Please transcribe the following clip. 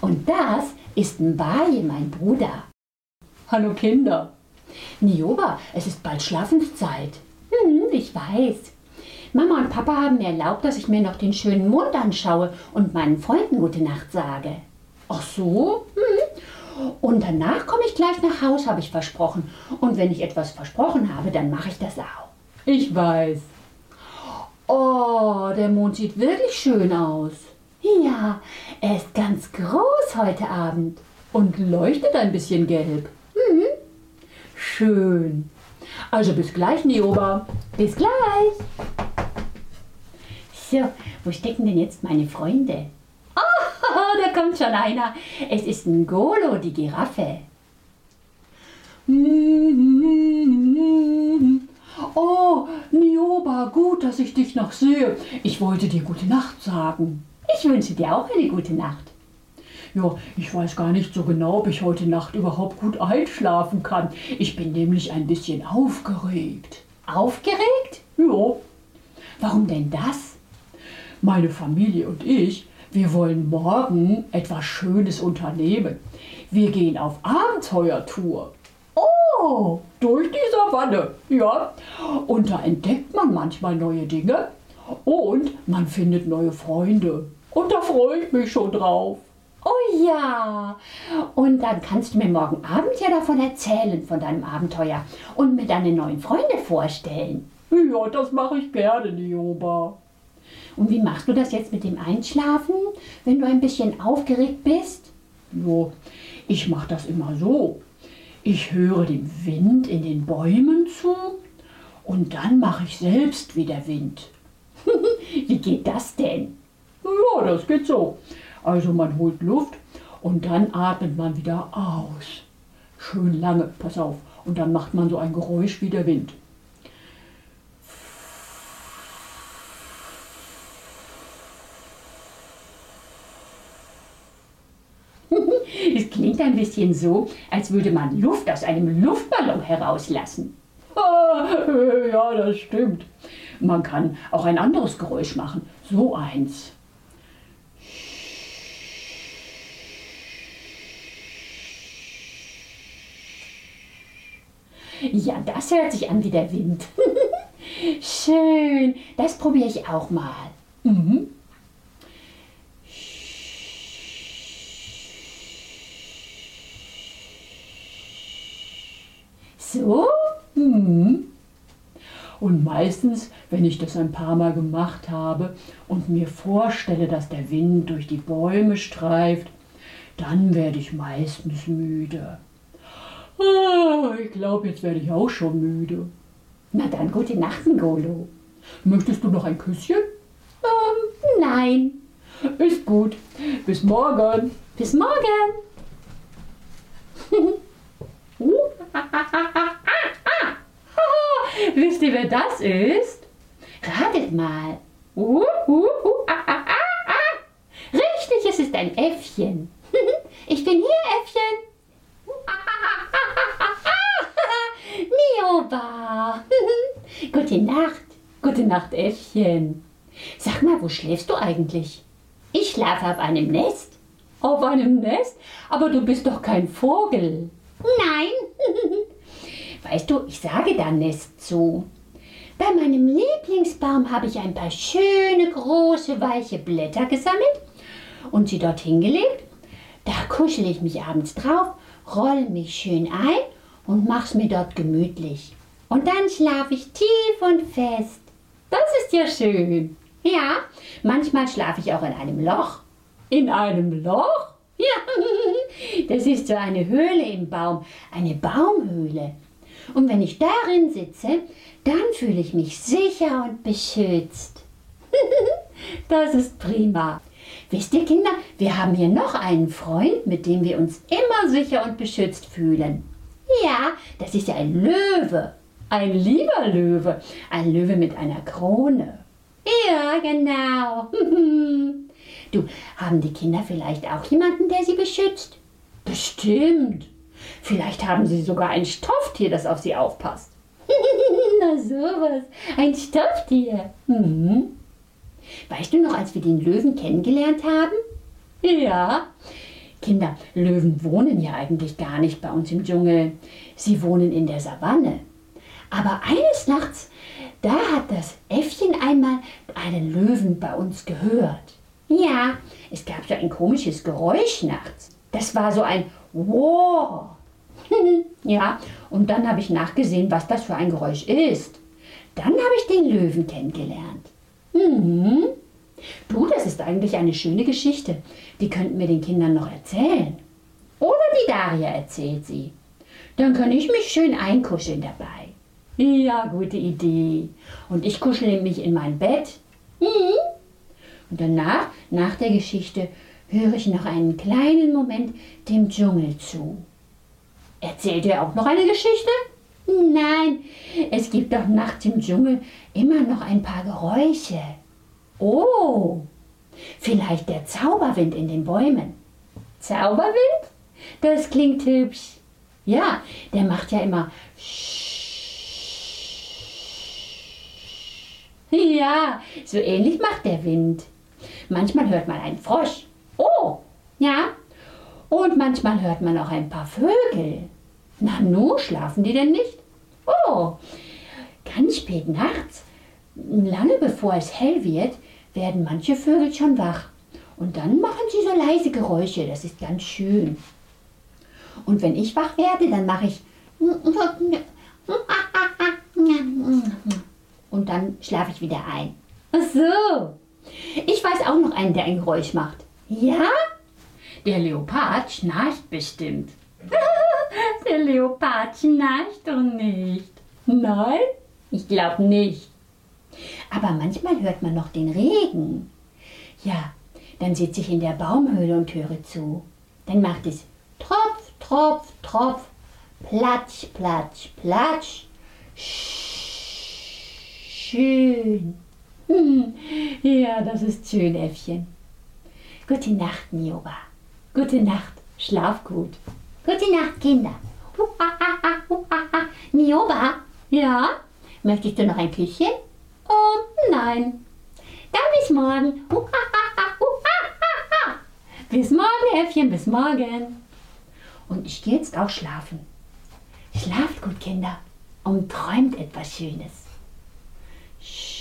Und das ist Mbaye, mein Bruder. Hallo Kinder. Nioba, es ist bald Schlafenszeit. Hm, ich weiß. Mama und Papa haben mir erlaubt, dass ich mir noch den schönen Mond anschaue und meinen Freunden gute Nacht sage. Ach so? Hm. Und danach komme ich gleich nach Haus, habe ich versprochen. Und wenn ich etwas versprochen habe, dann mache ich das auch. Ich weiß. Oh, der Mond sieht wirklich schön aus. Ja, er ist ganz groß heute Abend. Und leuchtet ein bisschen gelb. Mhm. Schön. Also bis gleich, Nioba. Bis gleich. So, wo stecken denn jetzt meine Freunde? Oh, da kommt schon einer. Es ist ein Golo, die Giraffe. Oh, Nioba, gut, dass ich dich noch sehe. Ich wollte dir gute Nacht sagen. Ich wünsche dir auch eine gute Nacht. Ja, ich weiß gar nicht so genau, ob ich heute Nacht überhaupt gut einschlafen kann. Ich bin nämlich ein bisschen aufgeregt. Aufgeregt? Ja. Warum denn das? Meine Familie und ich, wir wollen morgen etwas Schönes unternehmen. Wir gehen auf Abenteuertour. Oh, durch die Savanne, ja. Und da entdeckt man manchmal neue Dinge und man findet neue Freunde. Und da freue ich mich schon drauf. Oh ja. Und dann kannst du mir morgen Abend ja davon erzählen, von deinem Abenteuer und mir deine neuen Freunde vorstellen. Ja, das mache ich gerne, Nioba. Und wie machst du das jetzt mit dem Einschlafen, wenn du ein bisschen aufgeregt bist? Jo, ich mache das immer so. Ich höre dem Wind in den Bäumen zu und dann mache ich selbst wie der Wind. wie geht das denn? Ja, das geht so. Also man holt Luft und dann atmet man wieder aus. Schön lange, pass auf. Und dann macht man so ein Geräusch wie der Wind. Es klingt ein bisschen so, als würde man Luft aus einem Luftballon herauslassen. Ja, das stimmt. Man kann auch ein anderes Geräusch machen. So eins. Ja, das hört sich an wie der Wind. Schön, das probiere ich auch mal. Mhm. So? Mhm. Und meistens, wenn ich das ein paar Mal gemacht habe und mir vorstelle, dass der Wind durch die Bäume streift, dann werde ich meistens müde. Ah, ich glaube, jetzt werde ich auch schon müde. Na dann, gute Nacht, Ngolo. Möchtest du noch ein Küsschen? Ähm, nein. Ist gut. Bis morgen. Bis morgen. Wisst ihr, wer das ist? Ratet mal. Uh, uh, uh. Richtig, es ist ein Äffchen. ich bin hier, Äffchen. Nioba. Gute Nacht. Gute Nacht, Äffchen. Sag mal, wo schläfst du eigentlich? Ich schlafe auf einem Nest. Auf einem Nest? Aber du bist doch kein Vogel. Nein. Weißt du, ich sage da Nest zu. Bei meinem Lieblingsbaum habe ich ein paar schöne, große, weiche Blätter gesammelt und sie dorthin gelegt. Da kuschel ich mich abends drauf, roll mich schön ein und mach's mir dort gemütlich. Und dann schlafe ich tief und fest. Das ist ja schön. Ja, manchmal schlafe ich auch in einem Loch. In einem Loch? Ja, das ist so eine Höhle im Baum, eine Baumhöhle. Und wenn ich darin sitze, dann fühle ich mich sicher und beschützt. das ist prima. Wisst ihr, Kinder, wir haben hier noch einen Freund, mit dem wir uns immer sicher und beschützt fühlen. Ja, das ist ja ein Löwe. Ein lieber Löwe. Ein Löwe mit einer Krone. Ja, genau. du, haben die Kinder vielleicht auch jemanden, der sie beschützt? Bestimmt. Vielleicht haben sie sogar ein Stofftier, das auf sie aufpasst. Na sowas, ein Stofftier. Mhm. Weißt du noch, als wir den Löwen kennengelernt haben? Ja. Kinder, Löwen wohnen ja eigentlich gar nicht bei uns im Dschungel. Sie wohnen in der Savanne. Aber eines Nachts, da hat das Äffchen einmal einen Löwen bei uns gehört. Ja, es gab so ein komisches Geräusch nachts. Das war so ein Wow. ja, und dann habe ich nachgesehen, was das für ein Geräusch ist. Dann habe ich den Löwen kennengelernt. Mhm. Du, das ist eigentlich eine schöne Geschichte. Die könnten wir den Kindern noch erzählen. Oder die Daria erzählt sie. Dann kann ich mich schön einkuscheln dabei. Ja, gute Idee. Und ich kuschele mich in mein Bett. Mhm. Und danach, nach der Geschichte, höre ich noch einen kleinen Moment dem Dschungel zu. Erzählt ihr auch noch eine Geschichte? Nein, es gibt doch nachts im Dschungel immer noch ein paar Geräusche. Oh, vielleicht der Zauberwind in den Bäumen. Zauberwind? Das klingt hübsch. Ja, der macht ja immer Ja, so ähnlich macht der Wind. Manchmal hört man einen Frosch. Oh, ja. Und manchmal hört man auch ein paar Vögel. Na nu, schlafen die denn nicht? Oh, ganz spät nachts, lange bevor es hell wird, werden manche Vögel schon wach. Und dann machen sie so leise Geräusche, das ist ganz schön. Und wenn ich wach werde, dann mache ich und dann schlafe ich wieder ein. Ach so. Ich weiß auch noch einen, der ein Geräusch macht. Ja? Der Leopard schnarcht bestimmt. der Leopard schnarcht doch nicht. Nein? Ich glaube nicht. Aber manchmal hört man noch den Regen. Ja, dann sitze ich in der Baumhöhle und höre zu. Dann macht es Tropf, Tropf, Tropf, Platsch, Platsch, Platsch. Schön. Hm. Ja, das ist schön, Äffchen. Gute Nacht, Nioba. Gute Nacht. Schlaf gut. Gute Nacht, Kinder. Nioba? Ja? Möchtest du noch ein Küsschen? Oh, nein. Dann bis morgen. bis morgen, Äffchen, bis morgen. Und ich gehe jetzt auch schlafen. Schlaft gut, Kinder, und träumt etwas Schönes. Shh.